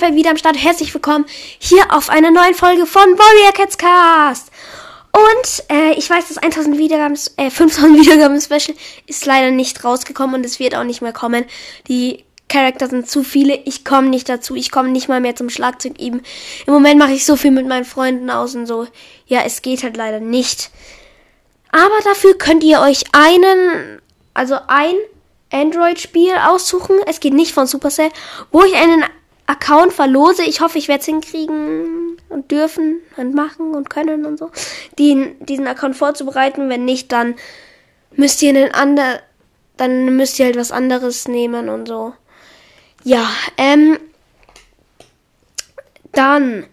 wieder am Start. Herzlich willkommen hier auf einer neuen Folge von Warrior Cats Cast. Und äh, ich weiß, das 1000 Wiedergaben, äh, 5000 Wiedergaben Special ist leider nicht rausgekommen und es wird auch nicht mehr kommen. Die Charakter sind zu viele. Ich komme nicht dazu. Ich komme nicht mal mehr zum Schlagzeug eben. Im Moment mache ich so viel mit meinen Freunden aus und so. Ja, es geht halt leider nicht. Aber dafür könnt ihr euch einen, also ein Android-Spiel aussuchen. Es geht nicht von Supercell, wo ich einen Account verlose. Ich hoffe, ich werde es hinkriegen und dürfen und machen und können und so, den, diesen Account vorzubereiten. Wenn nicht, dann müsst ihr einen ander, dann müsst ihr halt was anderes nehmen und so. Ja, ähm, dann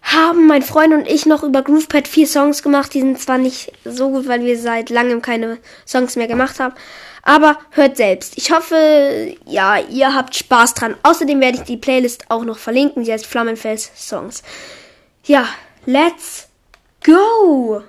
haben mein Freund und ich noch über GroovePad vier Songs gemacht. Die sind zwar nicht so gut, weil wir seit langem keine Songs mehr gemacht haben. Aber hört selbst. Ich hoffe, ja, ihr habt Spaß dran. Außerdem werde ich die Playlist auch noch verlinken. Die heißt Flammenfels Songs. Ja, let's go!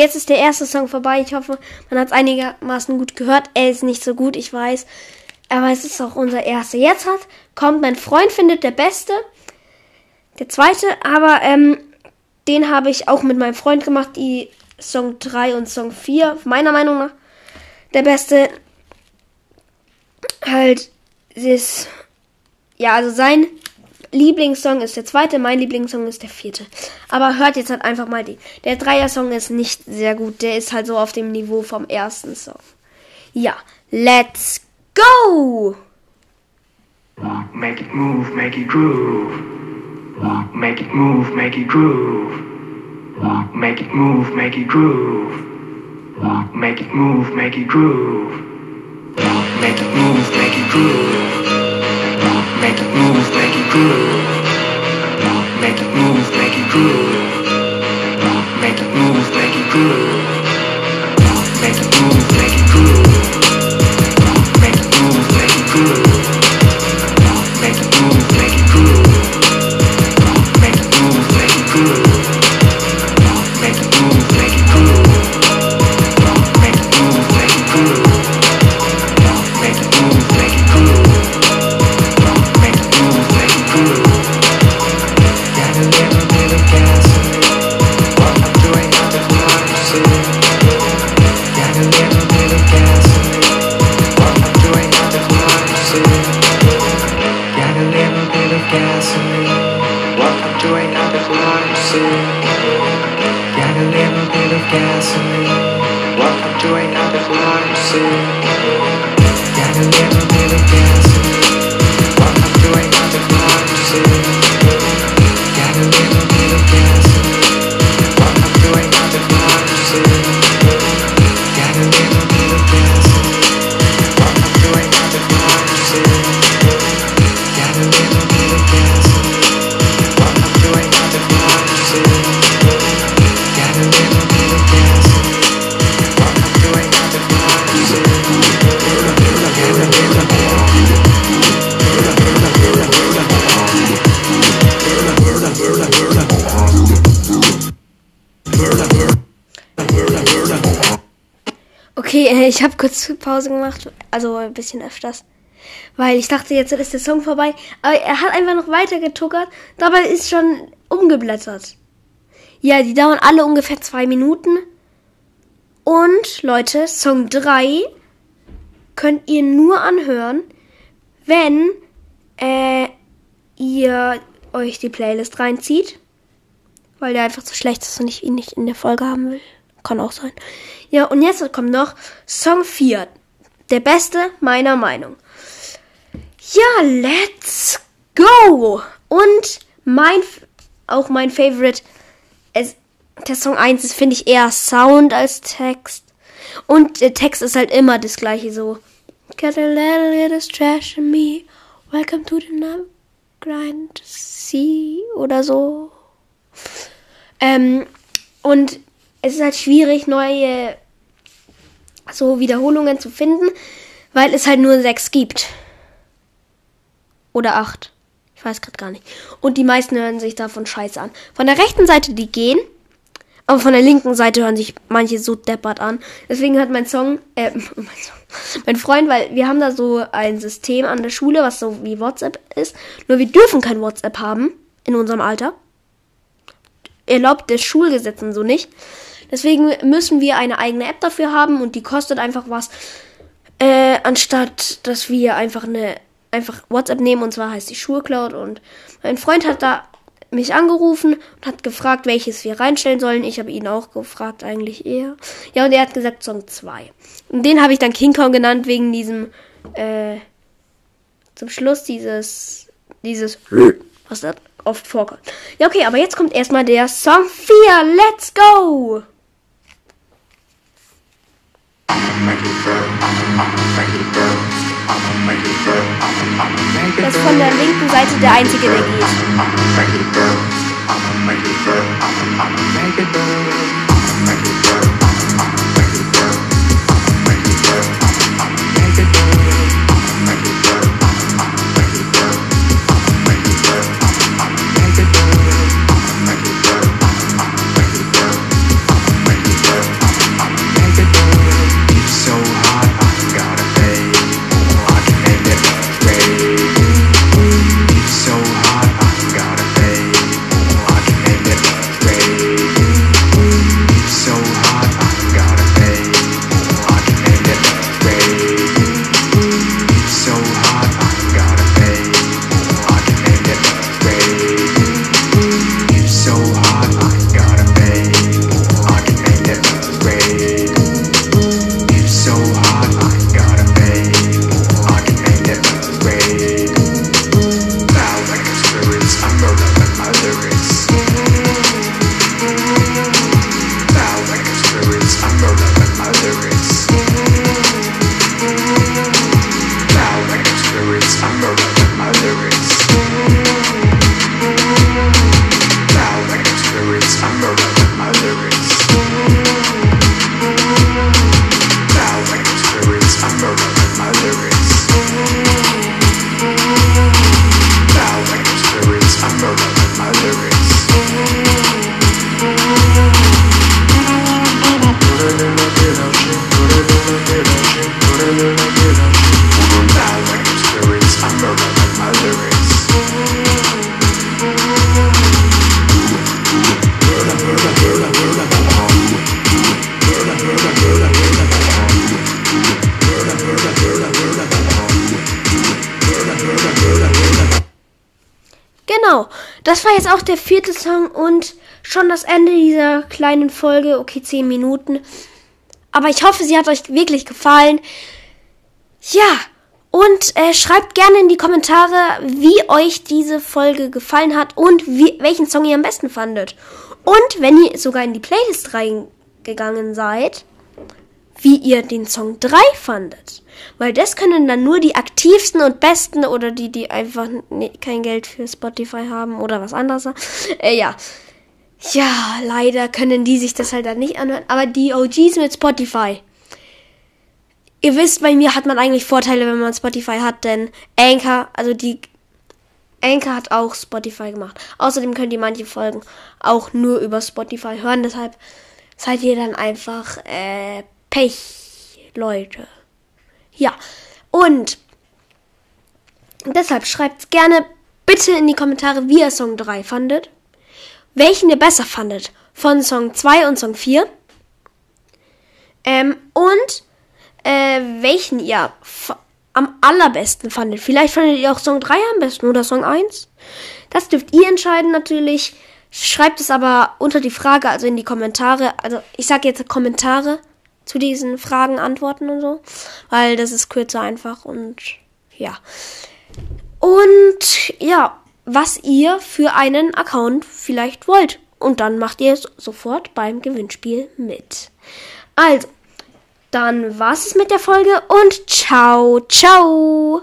Jetzt ist der erste Song vorbei. Ich hoffe, man hat es einigermaßen gut gehört. Er ist nicht so gut, ich weiß. Aber es ist auch unser erster. Jetzt hat, kommt mein Freund findet der Beste. Der zweite, aber ähm, den habe ich auch mit meinem Freund gemacht. Die Song 3 und Song 4, meiner Meinung nach. Der Beste. Halt, ist. Ja, also sein Lieblingssong ist der zweite, mein Lieblingssong ist der vierte. Aber hört jetzt halt einfach mal die. Der Dreier-Song ist nicht sehr gut. Der ist halt so auf dem Niveau vom ersten Song. Ja, let's go! Make it move, make it groove. Make it move, make it groove. Make it move, make it groove. Make it move, make it groove. Make it move, make it groove. Groove. Make it move, make it groove. Make it move, make it groove. Okay, äh, ich habe kurz Pause gemacht, also ein bisschen öfters. Weil ich dachte, jetzt ist der Song vorbei. Aber er hat einfach noch weiter getuckert. Dabei ist schon umgeblättert. Ja, die dauern alle ungefähr zwei Minuten. Und Leute, Song 3 könnt ihr nur anhören, wenn äh, ihr euch die Playlist reinzieht. Weil der einfach so schlecht ist und ich ihn nicht in der Folge haben will. Kann auch sein. Ja, und jetzt kommt noch Song 4. Der beste meiner Meinung. Ja, let's go! Und mein, auch mein Favorite, es, der Song 1 ist, finde ich, eher Sound als Text. Und der Text ist halt immer das gleiche so. Got a little of trash in me. Welcome to the grind sea oder so. Ähm, und es ist halt schwierig, neue so Wiederholungen zu finden, weil es halt nur sechs gibt. Oder acht. Ich weiß gerade gar nicht. Und die meisten hören sich davon scheiße an. Von der rechten Seite, die gehen. Aber von der linken Seite hören sich manche so deppert an. Deswegen hat mein Song, äh, mein, Song, mein Freund, weil wir haben da so ein System an der Schule, was so wie WhatsApp ist. Nur wir dürfen kein WhatsApp haben in unserem Alter. Erlaubt das Schulgesetz und so nicht. Deswegen müssen wir eine eigene App dafür haben und die kostet einfach was. Äh, anstatt dass wir einfach eine einfach WhatsApp nehmen und zwar heißt die Schulcloud und mein Freund hat da mich angerufen und hat gefragt, welches wir reinstellen sollen. Ich habe ihn auch gefragt, eigentlich eher. Ja, und er hat gesagt Song 2. Und den habe ich dann King Kong genannt wegen diesem äh, zum Schluss dieses dieses was da oft vorkommt. Ja, okay, aber jetzt kommt erstmal der Song 4. Let's go! Das ist von der linken Seite der einzige, der geht. Das war jetzt auch der vierte Song und schon das Ende dieser kleinen Folge. Okay, zehn Minuten. Aber ich hoffe, sie hat euch wirklich gefallen. Ja, und äh, schreibt gerne in die Kommentare, wie euch diese Folge gefallen hat und wie, welchen Song ihr am besten fandet. Und wenn ihr sogar in die Playlist reingegangen seid, wie ihr den Song 3 fandet. Weil das können dann nur die aktivsten und besten oder die, die einfach kein Geld für Spotify haben oder was anderes. Äh, ja. Ja, leider können die sich das halt dann nicht anhören. Aber die OGs mit Spotify. Ihr wisst, bei mir hat man eigentlich Vorteile, wenn man Spotify hat, denn Anchor, also die Anchor hat auch Spotify gemacht. Außerdem könnt ihr manche Folgen auch nur über Spotify hören. Deshalb seid ihr dann einfach äh, Pech Leute. Ja, und deshalb schreibt gerne bitte in die Kommentare, wie ihr Song 3 fandet. Welchen ihr besser fandet von Song 2 und Song 4. Ähm, und äh, welchen ihr am allerbesten fandet. Vielleicht fandet ihr auch Song 3 am besten oder Song 1. Das dürft ihr entscheiden natürlich. Schreibt es aber unter die Frage, also in die Kommentare. Also ich sage jetzt Kommentare zu diesen Fragen, Antworten und so. Weil das ist kürzer einfach und ja. Und ja, was ihr für einen Account vielleicht wollt. Und dann macht ihr es sofort beim Gewinnspiel mit. Also, dann war's es mit der Folge und ciao, ciao.